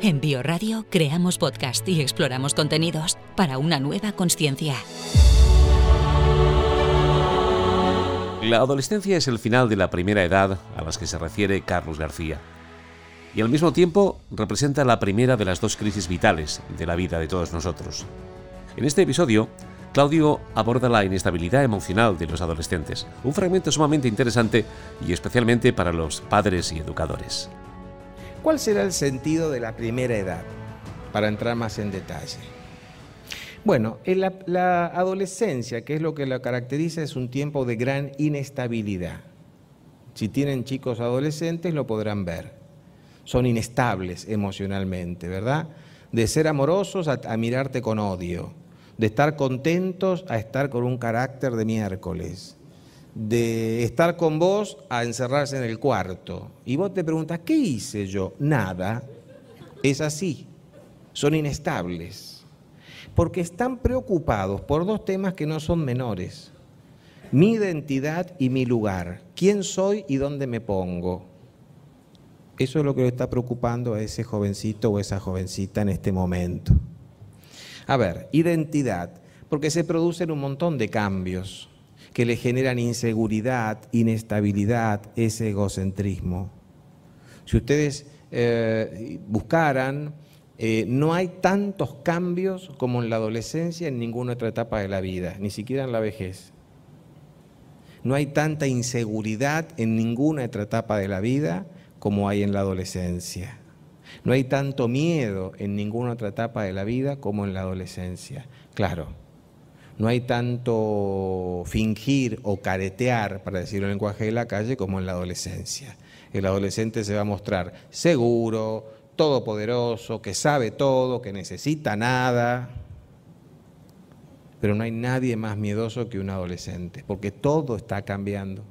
En Bioradio creamos podcast y exploramos contenidos para una nueva conciencia. La adolescencia es el final de la primera edad a las que se refiere Carlos García. Y al mismo tiempo representa la primera de las dos crisis vitales de la vida de todos nosotros. En este episodio, Claudio aborda la inestabilidad emocional de los adolescentes, un fragmento sumamente interesante y especialmente para los padres y educadores. ¿Cuál será el sentido de la primera edad? Para entrar más en detalle. Bueno, en la, adolescencia, que es lo que la caracteriza, es un tiempo de gran inestabilidad. Si tienen chicos adolescentes lo podrán ver. Son inestables emocionalmente, ¿verdad? De ser amorosos a mirarte con odio, de estar contentos a estar con un carácter de miércoles, de estar con vos a encerrarse en el cuarto. Y vos te preguntas, ¿qué hice yo? Nada. Es así. Son inestables porque están preocupados por dos temas que no son menores. Mi identidad y mi lugar. ¿Quién soy y dónde me pongo? Eso es lo que le está preocupando a ese jovencito o esa jovencita en este momento. A ver, identidad, porque se producen un montón de cambios que le generan inseguridad, inestabilidad, ese egocentrismo. Si ustedes eh, buscaran eh, no hay tantos cambios como en la adolescencia en ninguna otra etapa de la vida, ni siquiera en la vejez. No hay tanta inseguridad en ninguna otra etapa de la vida como hay en la adolescencia. No hay tanto miedo en ninguna otra etapa de la vida como en la adolescencia. Claro, no hay tanto fingir o caretear, para decirlo en lenguaje de la calle, como en la adolescencia. El adolescente se va a mostrar seguro, todopoderoso, que sabe todo, que necesita nada. Pero no hay nadie más miedoso que un adolescente, porque todo está cambiando.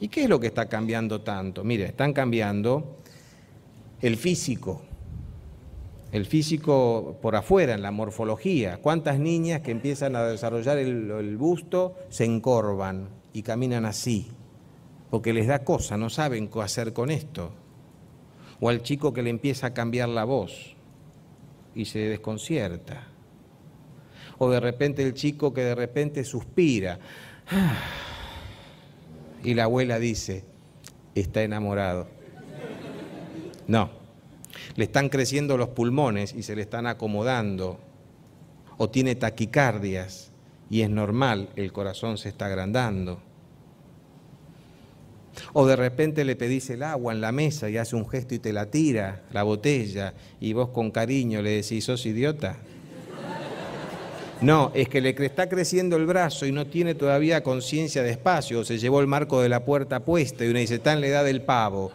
¿Y qué es lo que está cambiando tanto? Mire, están cambiando el físico, el físico por afuera, en la morfología. ¿Cuántas niñas que empiezan a desarrollar el, busto se encorvan y caminan así? Porque les da cosa, no saben qué hacer con esto o al chico que le empieza a cambiar la voz y se desconcierta, o de repente el chico que de repente suspira y la abuela dice, está enamorado. No, le están creciendo los pulmones y se le están acomodando, o tiene taquicardias y es normal, el corazón se está agrandando o de repente le pedís el agua en la mesa y hace un gesto y te la tira, la botella, y vos con cariño le decís, sos idiota. No, es que le está creciendo el brazo y no tiene todavía conciencia de espacio, se llevó el marco de la puerta puesta y uno dice, está en la edad del pavo.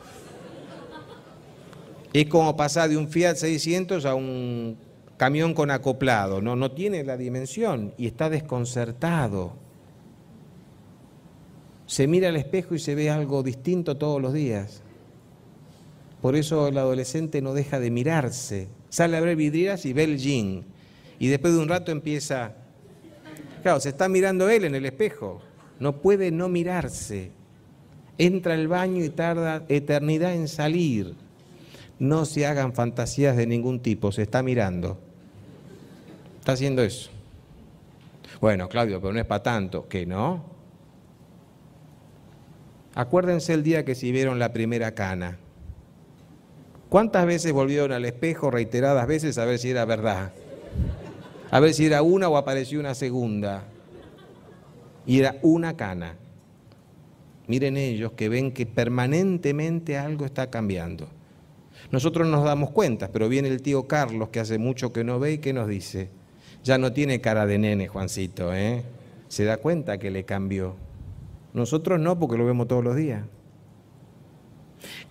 Es como pasar de un Fiat 600 a un camión con acoplado, no, no tiene la dimensión y está desconcertado se mira al espejo y se ve algo distinto todos los días. Por eso el adolescente no deja de mirarse. Sale a ver vidrieras y ve el jean. Y después de un rato empieza... Claro, se está mirando él en el espejo. No puede no mirarse. Entra al baño y tarda eternidad en salir. No se hagan fantasías de ningún tipo, se está mirando. Está haciendo eso. Bueno, Claudio, pero no es para tanto. ¿Que no? Acuérdense el día que se vieron la primera cana. ¿Cuántas veces volvieron al espejo reiteradas veces a ver si era verdad? A ver si era una o apareció una segunda. Y era una cana. Miren ellos que ven que permanentemente algo está cambiando. Nosotros nos damos cuenta, pero viene el tío Carlos que hace mucho que no ve y que nos dice, ya no tiene cara de nene, Juancito, ¿eh? Se da cuenta que le cambió. Nosotros no, porque lo vemos todos los días.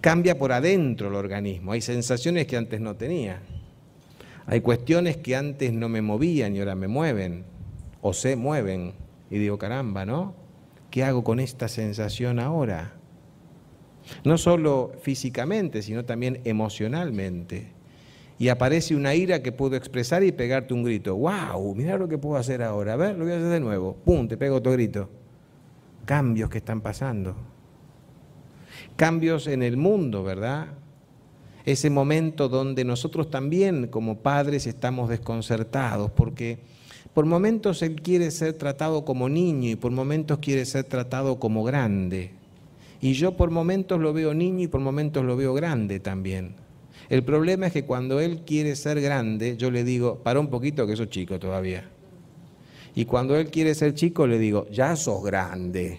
Cambia por adentro el organismo. Hay sensaciones que antes no tenía. Hay cuestiones que antes no me movían y ahora me mueven. O se mueven. Y digo, caramba, ¿no? ¿Qué hago con esta sensación ahora? No solo físicamente, sino también emocionalmente. Y aparece una ira que puedo expresar y pegarte un grito. ¡Wow! Mira lo que puedo hacer ahora. A ver, lo voy a hacer de nuevo. ¡Pum! Te pego otro grito cambios que están pasando. Cambios en el mundo, ¿verdad? ese momento donde nosotros también como padres estamos desconcertados, porque por momentos él quiere ser tratado como niño y por momentos quiere ser tratado como grande. Y yo por momentos lo veo niño y por momentos lo veo grande también. El problema es que cuando él quiere ser grande, yo le digo, para un poquito que sos chico todavía. Y cuando él quiere ser chico, le digo, ya sos grande.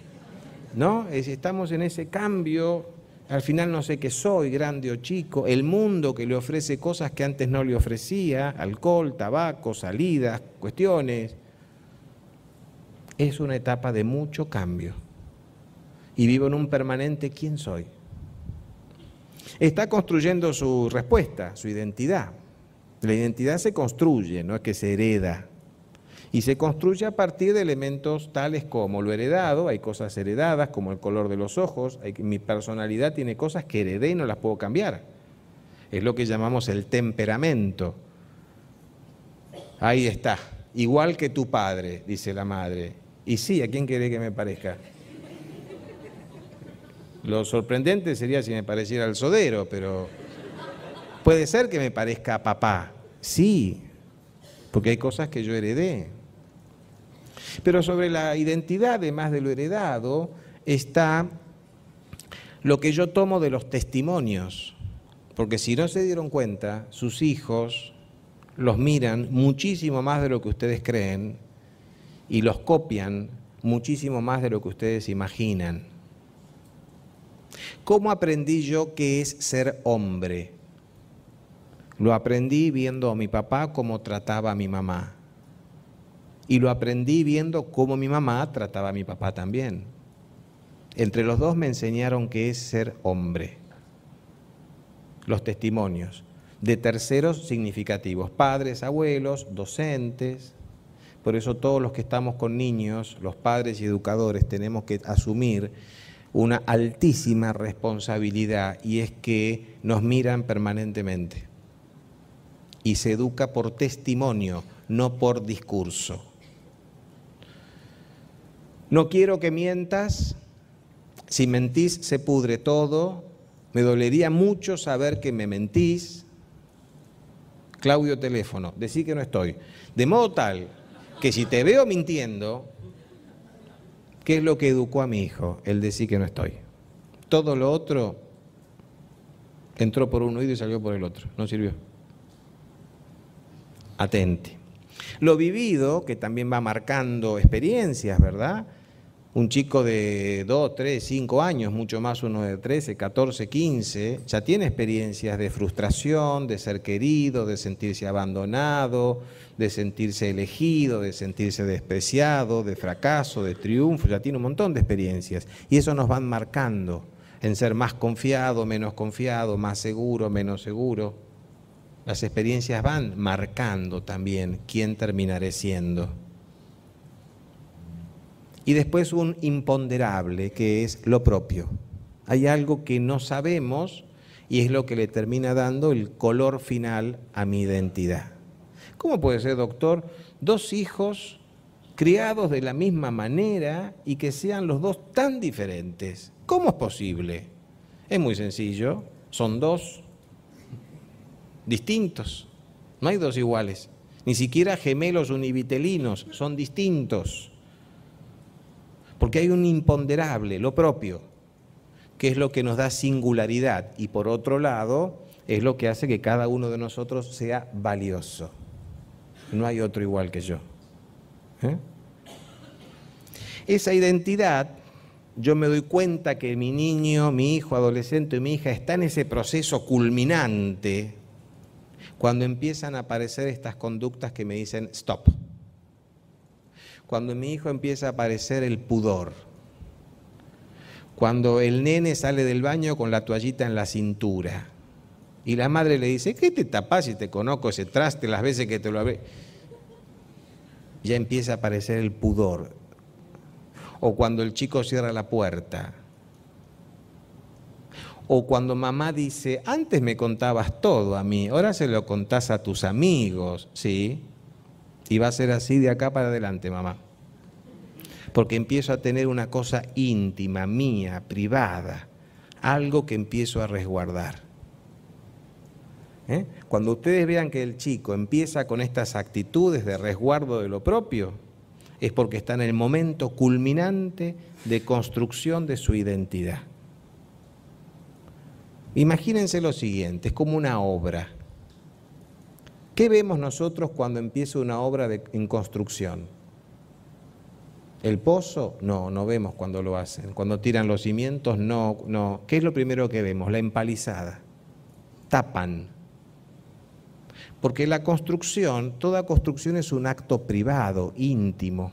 ¿No? Estamos en ese cambio al final no sé qué soy, grande o chico, el mundo que le ofrece cosas que antes no le ofrecía, alcohol, tabaco, salidas, cuestiones. Es una etapa de mucho cambio. Y vivo en un permanente ¿quién soy? Está construyendo su respuesta, su identidad. La identidad se construye, no es que se hereda y se construye a partir de elementos tales como lo heredado, hay cosas heredadas como el color de los ojos, mi personalidad tiene cosas que heredé y no las puedo cambiar. Es lo que llamamos el temperamento. Ahí está, igual que tu padre, dice la madre. Y sí, ¿a quién quiere que me parezca? Lo sorprendente sería si me pareciera al sodero, pero puede ser que me parezca papá. Sí, porque hay cosas que yo heredé. Pero sobre la identidad, además de lo heredado, está lo que yo tomo de los testimonios. Porque si no se dieron cuenta, sus hijos los miran muchísimo más de lo que ustedes creen y los copian muchísimo más de lo que ustedes imaginan. ¿Cómo aprendí yo qué es ser hombre? Lo aprendí viendo a mi papá cómo trataba a mi mamá. Y lo aprendí viendo cómo mi mamá trataba a mi papá también. Entre los dos me enseñaron qué es ser hombre. Los testimonios de terceros significativos, padres, abuelos, docentes. Por eso todos los que estamos con niños, los padres y educadores, tenemos que asumir una altísima responsabilidad y es que nos miran permanentemente. Y se educa por testimonio, no por discurso. No quiero que mientas, si mentís se pudre todo, me dolería mucho saber que me mentís. Claudio teléfono, decí que no estoy. De modo tal que si te veo mintiendo, ¿qué es lo que educó a mi hijo? El decir que no estoy. Todo lo otro entró por un oído y salió por el otro, no sirvió. Atente. Lo vivido, que también va marcando experiencias, ¿verdad? Un chico de 2, 3, 5 años, mucho más uno de 13, 14, 15, ya tiene experiencias de frustración, de ser querido, de sentirse abandonado, de sentirse elegido, de sentirse despreciado, de fracaso, de triunfo, ya tiene un montón de experiencias. Y eso nos van marcando en ser más confiado, menos confiado, más seguro, menos seguro. Las experiencias van marcando también quién terminaré siendo. Y después un imponderable, que es lo propio. Hay algo que no sabemos y es lo que le termina dando el color final a mi identidad. ¿Cómo puede ser, doctor, dos hijos criados de la misma manera y que sean los dos tan diferentes? ¿Cómo es posible? Es muy sencillo, son dos distintos. No hay dos iguales. Ni siquiera gemelos univitelinos, son distintos. Porque hay un imponderable, lo propio, que es lo que nos da singularidad y por otro lado es lo que hace que cada uno de nosotros sea valioso. No hay otro igual que yo. ¿eh? Esa identidad, yo me doy cuenta que mi niño, mi hijo, adolescente, mi hija está en ese proceso culminante cuando empiezan a aparecer estas conductas que me dicen stop. Cuando mi hijo empieza a aparecer el pudor. Cuando el nene sale del baño con la toallita en la cintura. Y la madre le dice, ¿qué te tapas si te conozco ese traste las veces que te lo habré? Ya empieza a aparecer el pudor. O cuando el chico cierra la puerta o cuando mamá dice, antes me contabas todo a mí, ahora se lo contás a tus amigos, ¿sí? Y va a ser así de acá para adelante, mamá. Porque empiezo a tener una cosa íntima, mía, privada, algo que empiezo a resguardar. ¿eh? Cuando ustedes vean que el chico empieza con estas actitudes de resguardo de lo propio, es porque está en el momento culminante de construcción de su identidad. Imagínense lo siguiente, es como una obra. ¿Qué vemos nosotros cuando empieza una obra en construcción? ¿El pozo? No, no vemos cuando lo hacen. Cuando tiran los cimientos, no, no. ¿Qué es lo primero que vemos? La empalizada. Tapan. Porque la construcción, toda construcción es un acto privado, íntimo.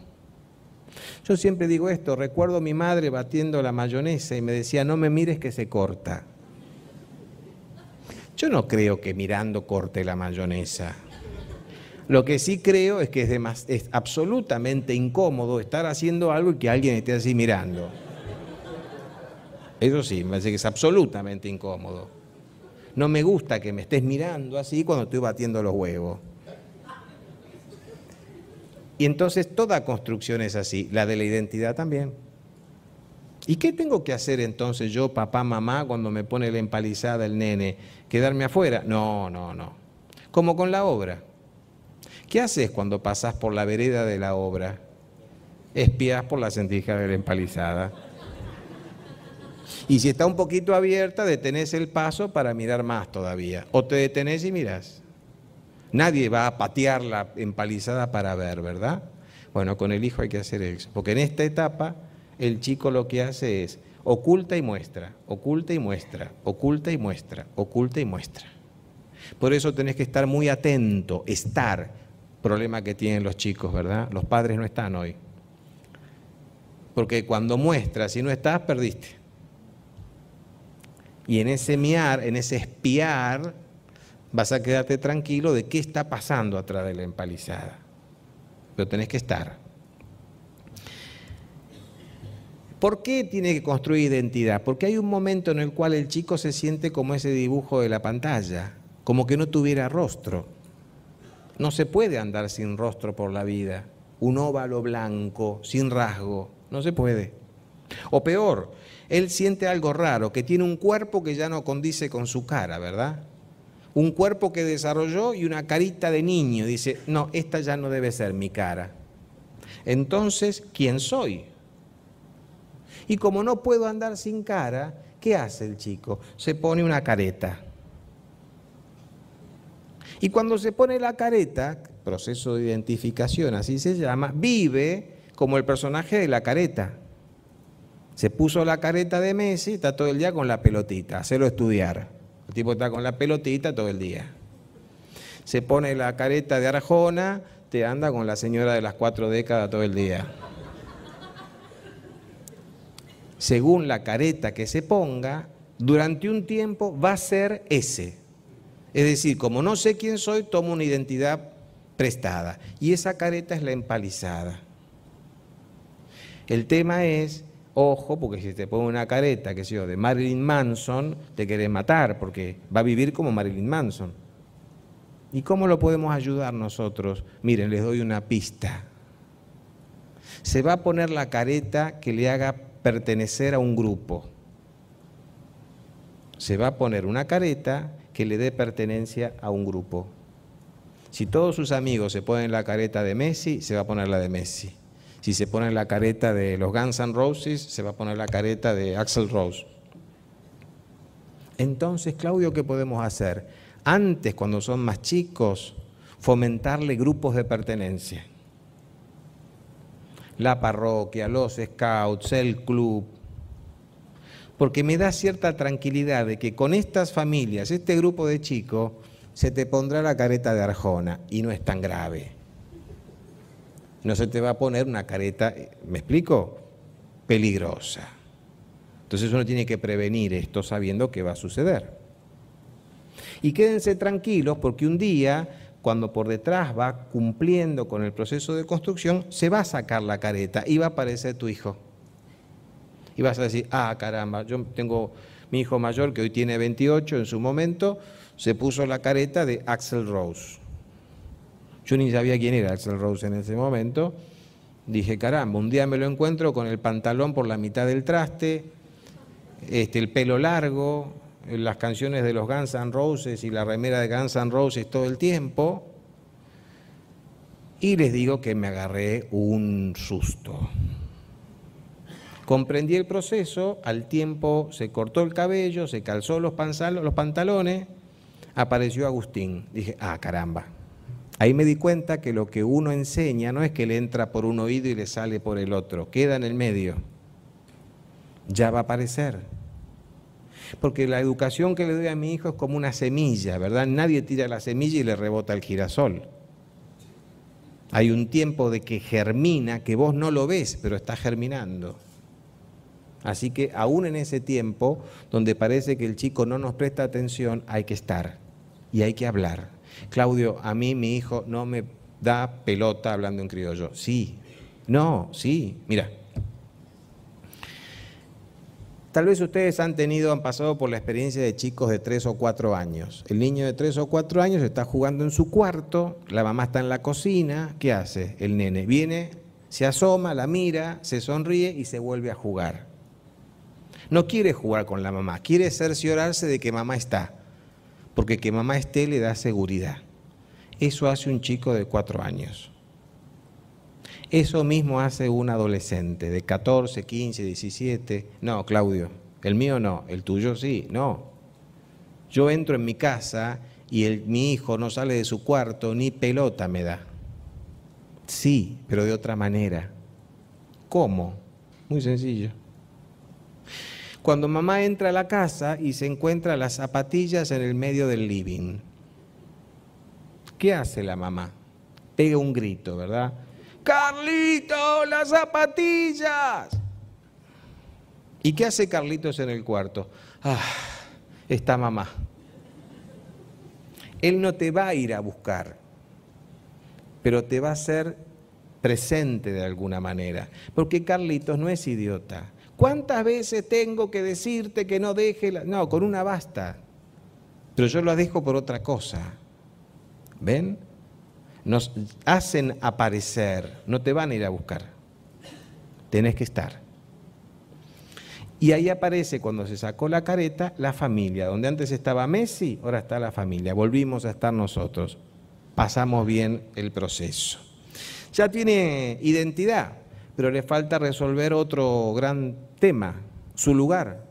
Yo siempre digo esto, recuerdo a mi madre batiendo la mayonesa y me decía, no me mires que se corta. Yo no creo que mirando corte la mayonesa. Lo que sí creo es que es, es absolutamente incómodo estar haciendo algo y que alguien esté así mirando. Eso sí, me parece que es absolutamente incómodo. No me gusta que me estés mirando así cuando estoy batiendo los huevos. Y entonces toda construcción es así, la de la identidad también. ¿Y qué tengo que hacer entonces yo, papá, mamá, cuando me pone la empalizada el nene? ¿Quedarme afuera? No, no, no. Como con la obra. ¿Qué haces cuando pasas por la vereda de la obra? Espías por la sentija de la empalizada. Y si está un poquito abierta, detenés el paso para mirar más todavía. O te detenés y mirás. Nadie va a patear la empalizada para ver, ¿verdad? Bueno, con el hijo hay que hacer eso. Porque en esta etapa el chico lo que hace es oculta y muestra, oculta y muestra, oculta y muestra, oculta y muestra. Por eso tenés que estar muy atento, estar, problema que tienen los chicos, ¿verdad? Los padres no están hoy. Porque cuando muestras y no estás, perdiste. Y en ese miar, en ese espiar, vas a quedarte tranquilo de qué está pasando atrás de la empalizada. Pero tenés que estar. ¿Por qué tiene que construir identidad? Porque hay un momento en el cual el chico se siente como ese dibujo de la pantalla, como que no tuviera rostro. No se puede andar sin rostro por la vida, un óvalo blanco, sin rasgo, no se puede. O peor, él siente algo raro, que tiene un cuerpo que ya no condice con su cara, ¿verdad? Un cuerpo que desarrolló y una carita de niño. Dice, no, esta ya no debe ser mi cara. Entonces, ¿quién soy? Y como no puedo andar sin cara, ¿qué hace el chico? Se pone una careta. Y cuando se pone la careta, proceso de identificación, así se llama, vive como el personaje de la careta. Se puso la careta de Messi, está todo el día con la pelotita, hacerlo estudiar. El tipo está con la pelotita todo el día. Se pone la careta de Arjona, te anda con la señora de las cuatro décadas todo el día según la careta que se ponga, durante un tiempo va a ser ese. Es decir, como no sé quién soy, tomo una identidad prestada. Y esa careta es la empalizada. El tema es, ojo, porque si te pone una careta, que sé yo, de Marilyn Manson, te querés matar, porque va a vivir como Marilyn Manson. ¿Y cómo lo podemos ayudar nosotros? Miren, les doy una pista. Se va a poner la careta que le haga pertenecer a un grupo. Se va a poner una careta que le dé pertenencia a un grupo. Si todos sus amigos se ponen la careta de Messi, se va a poner la de Messi. Si se ponen la careta de los Guns N' Roses, se va a poner la careta de Axel Rose. Entonces, Claudio, ¿qué podemos hacer? Antes, cuando son más chicos, fomentarle grupos de pertenencia la parroquia, los scouts, el club, porque me da cierta tranquilidad de que con estas familias, este grupo de chicos, se te pondrá la careta de Arjona y no es tan grave. No se te va a poner una careta, ¿me explico? Peligrosa. Entonces uno tiene que prevenir esto sabiendo que va a suceder. Y quédense tranquilos porque un día cuando por detrás va cumpliendo con el proceso de construcción, se va a sacar la careta y va a aparecer tu hijo. Y vas a decir, ah, caramba, yo tengo mi hijo mayor que hoy tiene 28, en su momento se puso la careta de Axel Rose. Yo ni sabía quién era Axel Rose en ese momento. Dije, caramba, un día me lo encuentro con el pantalón por la mitad del traste, este, el pelo largo, las canciones de los Guns N' Roses y la remera de Guns N' Roses todo el tiempo. Y les digo que me agarré un susto. Comprendí el proceso, al tiempo se cortó el cabello, se calzó los, pantalones, apareció Agustín. Dije, ah, caramba. Ahí me di cuenta que lo que uno enseña no es que le entra por un oído y le sale por el otro, queda en el medio. Ya va a aparecer. Porque la educación que le doy a mi hijo es como una semilla, ¿verdad? Nadie tira la semilla y le rebota el girasol. Hay un tiempo de que germina, que vos no lo ves, pero está germinando. Así que aún en ese tiempo, donde parece que el chico no nos presta atención, hay que estar y hay que hablar. Claudio, a mí mi hijo no me da pelota hablando en criollo. Sí, no, sí, mira. Tal vez ustedes han tenido, han pasado por la experiencia de chicos de tres o cuatro años. El niño de tres o cuatro años está jugando en su cuarto, la mamá está en la cocina, ¿qué hace? El nene viene, se asoma, la mira, se sonríe y se vuelve a jugar. No quiere jugar con la mamá, quiere cerciorarse de que mamá está, porque que mamá esté le da seguridad. Eso hace un chico de cuatro años. Eso mismo hace un adolescente de 14, 15, 17. No, Claudio, el mío no, el tuyo sí, no. Yo entro en mi casa y mi hijo no sale de su cuarto, ni pelota me da. Sí, pero de otra manera. ¿Cómo? Muy sencillo. Cuando mamá entra a la casa y se encuentra las zapatillas en el medio del living, ¿qué hace la mamá? Pega un grito, ¿verdad? Carlito, las zapatillas. ¿Y qué hace Carlitos en el cuarto? Ah, está mamá. Él no te va a ir a buscar, pero te va a ser presente de alguna manera, porque Carlitos no es idiota. ¿Cuántas veces tengo que decirte que no deje la... No, con una basta. Pero yo lo dejo por otra cosa. ¿Ven? Nos hacen aparecer, no te van a ir a buscar. Tenés que estar. Y ahí aparece, cuando se sacó la careta, la familia. Donde antes estaba Messi, ahora está la familia. Volvimos a estar nosotros. Pasamos bien el proceso. Ya tiene identidad, pero le falta resolver otro gran tema, su lugar,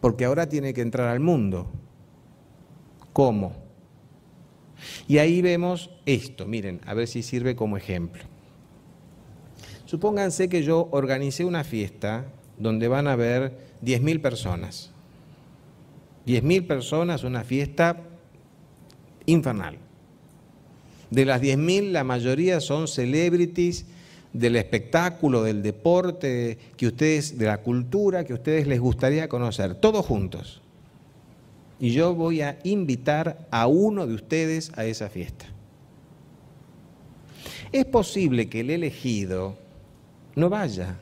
porque ahora tiene que entrar al mundo. ¿Cómo? Y ahí vemos esto, miren, a ver si sirve como ejemplo. Supónganse que yo organicé una fiesta donde van a haber 10.000 personas. 10.000 personas, una fiesta infernal. De las 10.000, la mayoría son celebrities del espectáculo, del deporte, que ustedes, de la cultura que ustedes les gustaría conocer, todos juntos. Y yo voy a invitar a uno de ustedes a esa fiesta. Es posible que el elegido no vaya.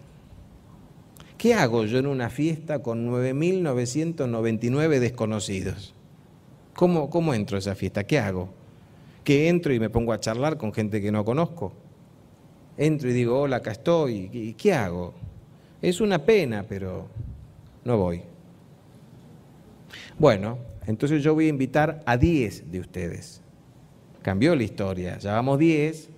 ¿Qué hago yo en una fiesta con 9.999 desconocidos? ¿Cómo, ¿Cómo entro a esa fiesta? ¿Qué hago? ¿Que entro y me pongo a charlar con gente que no conozco? entro y digo, hola, acá estoy, ¿y qué hago? Es una pena, pero no voy. Bueno, entonces yo voy a invitar a 10 de ustedes. Cambió la historia, ya vamos 10,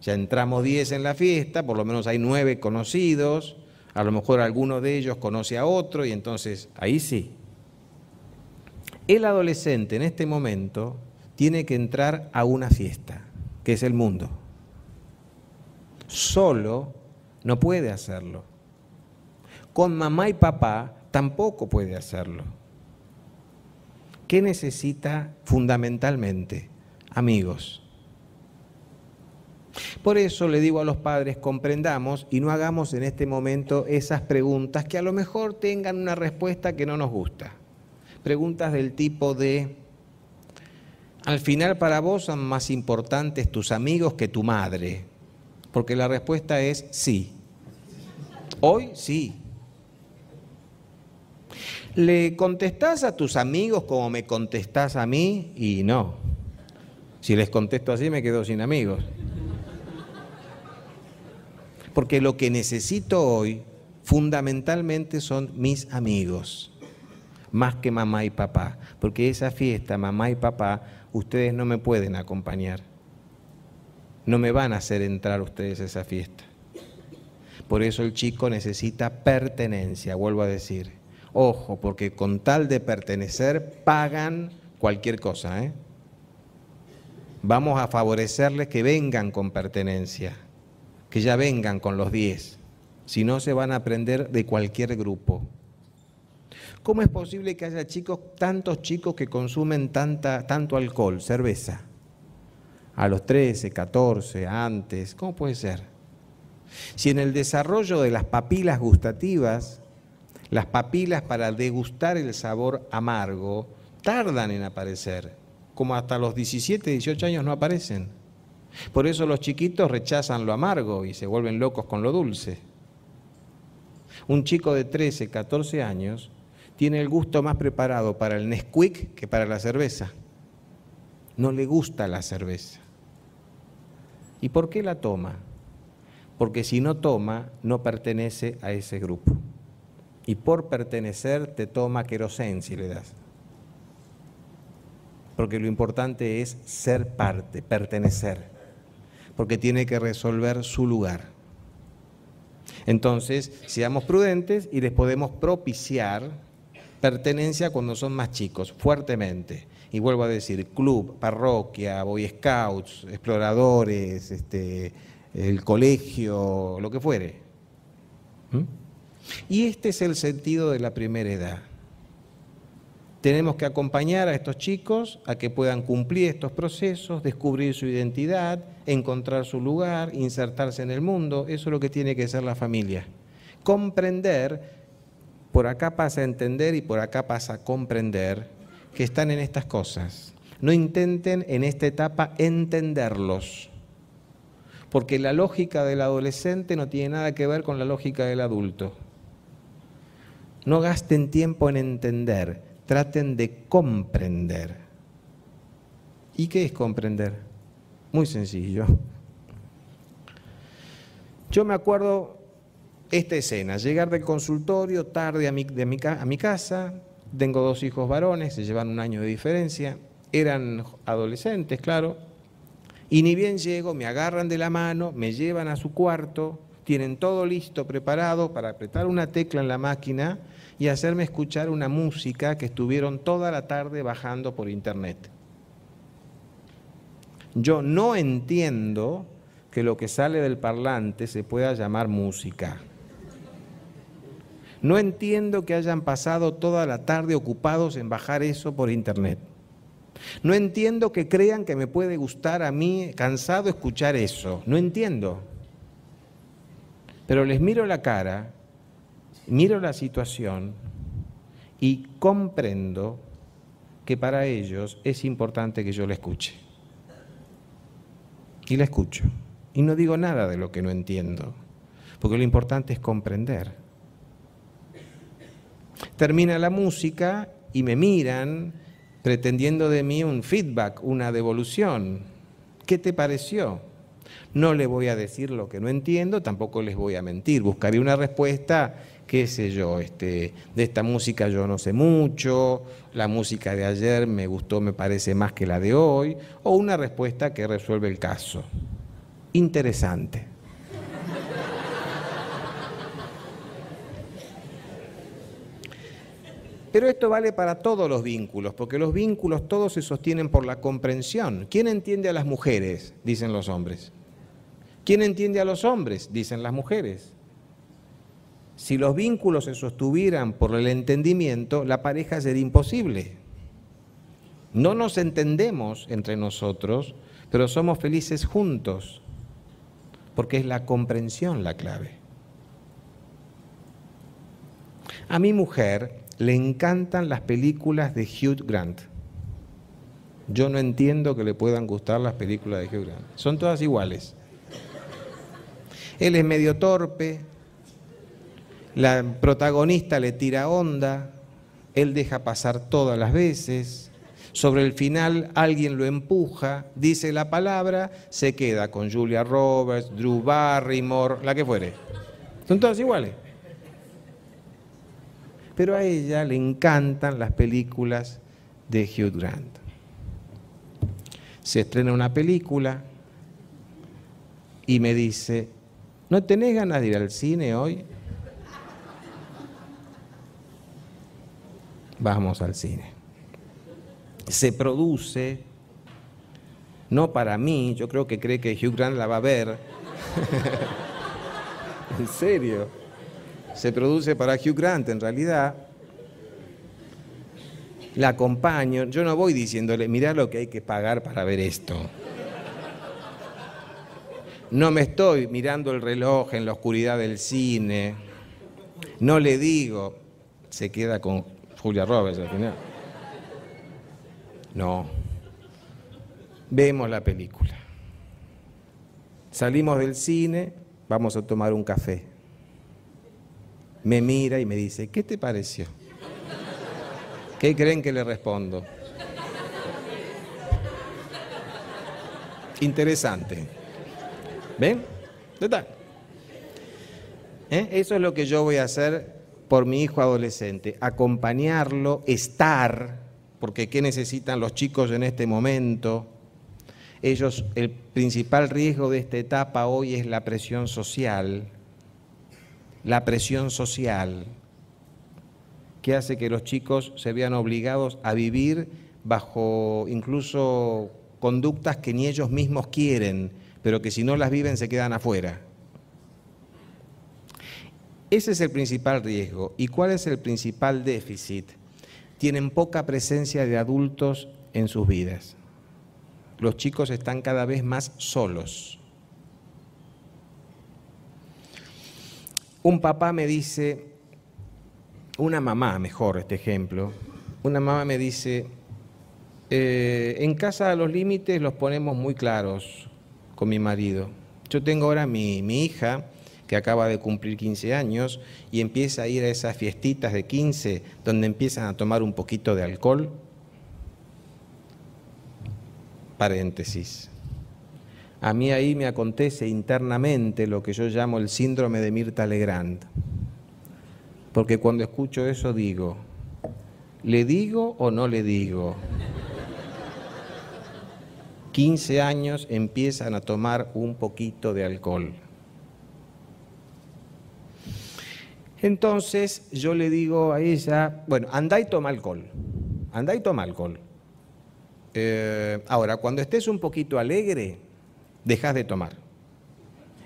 ya entramos 10 en la fiesta, por lo menos hay 9 conocidos, a lo mejor alguno de ellos conoce a otro y entonces ahí sí. El adolescente en este momento tiene que entrar a una fiesta, que es el mundo solo no puede hacerlo. Con mamá y papá tampoco puede hacerlo. ¿Qué necesita fundamentalmente? Amigos. Por eso le digo a los padres, comprendamos y no hagamos en este momento esas preguntas que a lo mejor tengan una respuesta que no nos gusta. Preguntas del tipo de, al final para vos son más importantes tus amigos que tu madre. Porque la respuesta es sí. Hoy sí. ¿Le contestás a tus amigos como me contestás a mí? Y no. Si les contesto así me quedo sin amigos. Porque lo que necesito hoy fundamentalmente son mis amigos. más que mamá y papá, porque esa fiesta, mamá y papá, ustedes no me pueden acompañar. No me van a hacer entrar ustedes a esa fiesta. Por eso el chico necesita pertenencia, vuelvo a decir. Ojo, porque con tal de pertenecer pagan cualquier cosa. ¿eh? Vamos a favorecerles que vengan con pertenencia, que ya vengan con los 10. Si no, se van a aprender de cualquier grupo. ¿Cómo es posible que haya chicos, tantos chicos que consumen tanta, tanto alcohol, cerveza? A los 13, 14, antes, ¿cómo puede ser? Si en el desarrollo de las papilas gustativas, las papilas para degustar el sabor amargo tardan en aparecer, como hasta los 17, 18 años no aparecen. Por eso los chiquitos rechazan lo amargo y se vuelven locos con lo dulce. Un chico de 13, 14 años tiene el gusto más preparado para el Nesquik que para la cerveza. No le gusta la cerveza. ¿Y por qué la toma? Porque si no toma, no pertenece a ese grupo. Y por pertenecer te toma querosén si le das. Porque lo importante es ser parte, pertenecer. Porque tiene que resolver su lugar. Entonces, seamos prudentes y les podemos propiciar pertenencia cuando son más chicos, fuertemente. Y vuelvo a decir, club, parroquia, boy scouts, exploradores, este, el colegio, lo que fuere. ¿Mm? Y este es el sentido de la primera edad. Tenemos que acompañar a estos chicos a que puedan cumplir estos procesos, descubrir su identidad, encontrar su lugar, insertarse en el mundo. Eso es lo que tiene que ser la familia. Comprender por acá pasa a entender y por acá pasa a comprender que están en estas cosas. No intenten en esta etapa entenderlos, porque la lógica del adolescente no tiene nada que ver con la lógica del adulto. No gasten tiempo en entender, traten de comprender. ¿Y qué es comprender? Muy sencillo. Yo me acuerdo esta escena, llegar del consultorio tarde a mi, casa, tengo dos hijos varones, se llevan un año de diferencia, eran adolescentes, claro, y ni bien llego, me agarran de la mano, me llevan a su cuarto, tienen todo listo, preparado para apretar una tecla en la máquina y hacerme escuchar una música que estuvieron toda la tarde bajando por internet. Yo no entiendo que lo que sale del parlante se pueda llamar música. No entiendo que hayan pasado toda la tarde ocupados en bajar eso por internet. No entiendo que crean que me puede gustar a mí cansado escuchar eso. No entiendo. Pero les miro la cara, miro la situación y comprendo que para ellos es importante que yo la escuche. Y la escucho. Y no digo nada de lo que no entiendo, porque lo importante es comprender. Termina la música y me miran pretendiendo de mí un feedback, una devolución. ¿Qué te pareció? No le voy a decir lo que no entiendo, tampoco les voy a mentir. Buscaré una respuesta, qué sé yo, este, de esta música yo no sé mucho, la música de ayer me gustó, me parece más que la de hoy, o una respuesta que resuelve el caso. Interesante. Pero esto vale para todos los vínculos, porque los vínculos todos se sostienen por la comprensión. ¿Quién entiende a las mujeres? Dicen los hombres. ¿Quién entiende a los hombres? Dicen las mujeres. Si los vínculos se sostuvieran por el entendimiento, la pareja sería imposible. No nos entendemos entre nosotros, pero somos felices juntos, porque es la comprensión la clave. A mi mujer le encantan las películas de Hugh Grant. Yo no entiendo que le puedan gustar las películas de Hugh Grant. Son todas iguales. Él es medio torpe, la protagonista le tira onda, él deja pasar todas las veces, sobre el final alguien lo empuja, dice la palabra, se queda con Julia Roberts, Drew Barrymore, la que fuere. Son todas iguales. pero a ella le encantan las películas de Hugh Grant. Se estrena una película y me dice, ¿no tenés ganas de ir al cine hoy? Vamos al cine. Se produce, no para mí, yo creo que cree que Hugh Grant la va a ver. en serio. Se produce para Hugh Grant en realidad. La acompaño. Yo no voy diciéndole, mirá lo que hay que pagar para ver esto. No me estoy mirando el reloj en la oscuridad del cine. No le digo, se queda con Julia Roberts al final. No. Vemos la película. Salimos del cine, vamos a tomar un café. Me mira y me dice, ¿qué te pareció? ¿Qué creen que le respondo? Interesante. ¿Ven? ¿Dónde ¿Eh? Eso es lo que yo voy a hacer por mi hijo adolescente. Acompañarlo, estar, porque ¿qué necesitan los chicos en este momento? Ellos, el principal riesgo de esta etapa hoy es la presión social, la presión social, que hace que los chicos se vean obligados a vivir bajo incluso conductas que ni ellos mismos quieren, pero que si no las viven se quedan afuera. Ese es el principal riesgo. ¿Y cuál es el principal déficit? Tienen poca presencia de adultos en sus vidas los chicos están cada vez más solos. Un papá me dice, una mamá, mejor este ejemplo, una mamá me dice, eh, en casa los límites los ponemos muy claros con mi marido. Yo tengo ahora mi, mi hija que acaba de cumplir 15 años y empieza a ir a esas fiestitas de 15 donde empiezan a tomar un poquito de alcohol paréntesis. A mí ahí me acontece internamente lo que yo llamo el síndrome de Mirta Legrand. Porque cuando escucho eso digo, ¿le digo o no le digo? 15 años empiezan a tomar un poquito de alcohol. Entonces yo le digo a ella, bueno, anda y toma alcohol, anda y toma alcohol. Eh, ahora, cuando estés un poquito alegre, dejas de tomar.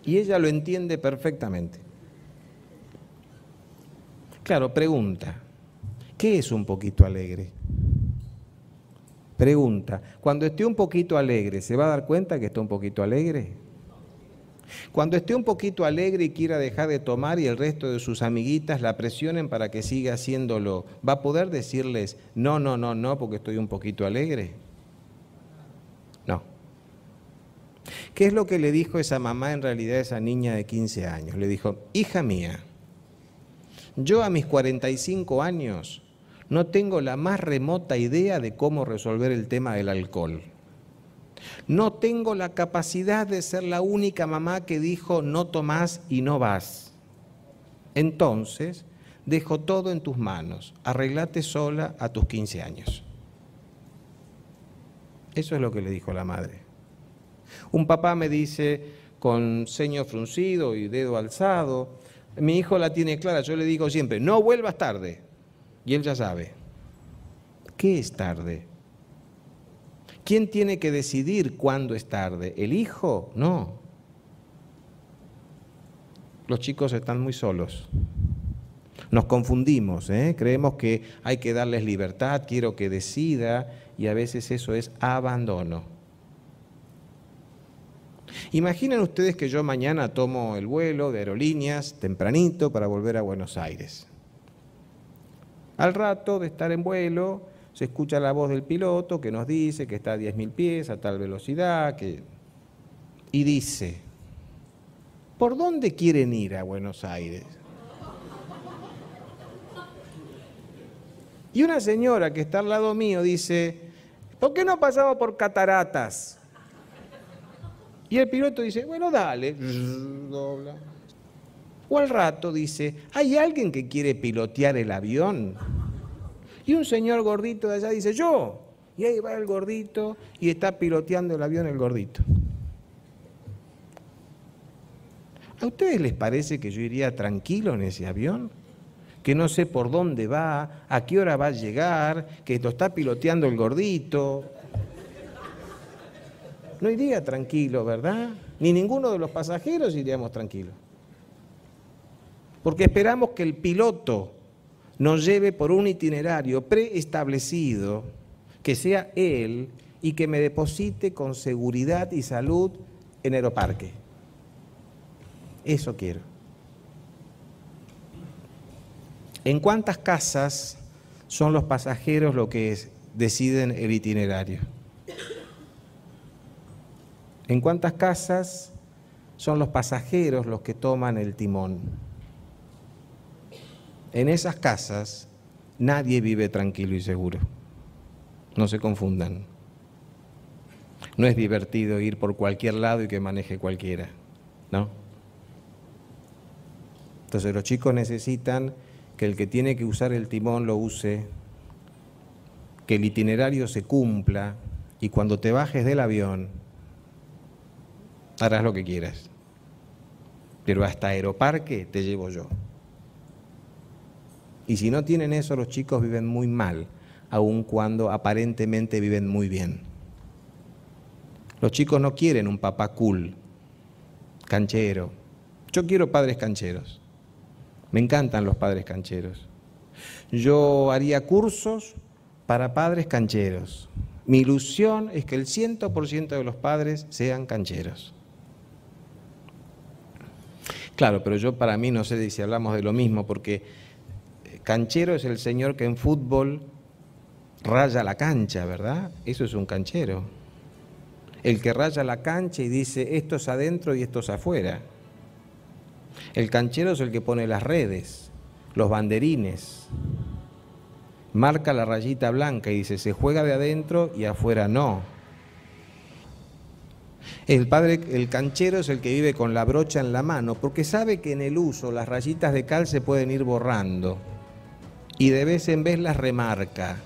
Y ella lo entiende perfectamente. Claro, pregunta, ¿qué es un poquito alegre? Pregunta, cuando esté un poquito alegre, ¿se va a dar cuenta que está un poquito alegre? Cuando esté un poquito alegre y quiera dejar de tomar y el resto de sus amiguitas la presionen para que siga haciéndolo, ¿va a poder decirles, no, no, no, no, porque estoy un poquito alegre? ¿Qué es lo que le dijo esa mamá en realidad a esa niña de 15 años? Le dijo, hija mía, yo a mis 45 años no tengo la más remota idea de cómo resolver el tema del alcohol. No tengo la capacidad de ser la única mamá que dijo no tomás y no vas. Entonces, dejo todo en tus manos. Arreglate sola a tus 15 años. Eso es lo que le dijo la madre. Un papá me dice con ceño fruncido y dedo alzado, mi hijo la tiene clara, yo le digo siempre, no vuelvas tarde. Y él ya sabe. ¿Qué es tarde? ¿Quién tiene que decidir cuándo es tarde? ¿El hijo? No. Los chicos están muy solos. Nos confundimos, ¿eh? creemos que hay que darles libertad, quiero que decida, y a veces eso es abandono. Imaginen ustedes que yo mañana tomo el vuelo de aerolíneas tempranito para volver a Buenos Aires. Al rato de estar en vuelo, se escucha la voz del piloto que nos dice que está a 10.000 pies, a tal velocidad, y dice, ¿por dónde quieren ir a Buenos Aires? Y una señora que está al lado mío dice, ¿por qué no pasamos por cataratas? Y el piloto dice, bueno, dale. O al rato dice, ¿hay alguien que quiere pilotear el avión? Y un señor gordito de allá dice, yo. Y ahí va el gordito y está piloteando el avión el gordito. ¿A ustedes les parece que yo iría tranquilo en ese avión? Que no sé por dónde va, a qué hora va a llegar, que lo está piloteando el gordito. No iría tranquilo, ¿verdad? Ni ninguno de los pasajeros iríamos tranquilos. Porque esperamos que el piloto nos lleve por un itinerario preestablecido, que sea él y que me deposite con seguridad y salud en Aeroparque. Eso quiero. ¿En cuántas casas son los pasajeros los que deciden el itinerario? ¿En cuántas casas son los pasajeros los que toman el timón? En esas casas nadie vive tranquilo y seguro. No se confundan. No es divertido ir por cualquier lado y que maneje cualquiera, ¿no? Entonces los chicos necesitan que el que tiene que usar el timón lo use, que el itinerario se cumpla y cuando te bajes del avión harás lo que quieras. Pero hasta Aeroparque te llevo yo. Y si no tienen eso, los chicos viven muy mal, aun cuando aparentemente viven muy bien. Los chicos no quieren un papá cool, canchero. Yo quiero padres cancheros. Me encantan los padres cancheros. Yo haría cursos para padres cancheros. Mi ilusión es que el 100% de los padres sean cancheros. Claro, pero yo para mí no sé si hablamos de lo mismo, porque Canchero es el señor que en fútbol raya la cancha, ¿verdad? Eso es un canchero. El que raya la cancha y dice esto es adentro y esto es afuera. El canchero es el que pone las redes, los banderines, marca la rayita blanca y dice se juega de adentro y afuera no. El padre, el canchero es el que vive con la brocha en la mano porque sabe que en el uso las rayitas de cal se pueden ir borrando y de vez en vez las remarca.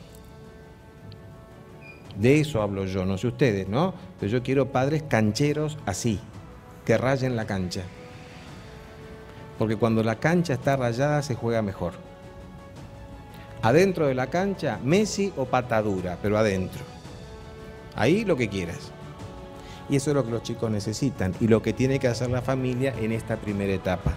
De eso hablo yo, no sé ustedes, ¿no? Pero yo quiero padres cancheros así, que rayen la cancha. Porque cuando la cancha está rayada se juega mejor. Adentro de la cancha, Messi o patadura, pero adentro. Ahí lo que quieras. Y eso es lo que los chicos necesitan y lo que tiene que hacer la familia en esta primera etapa.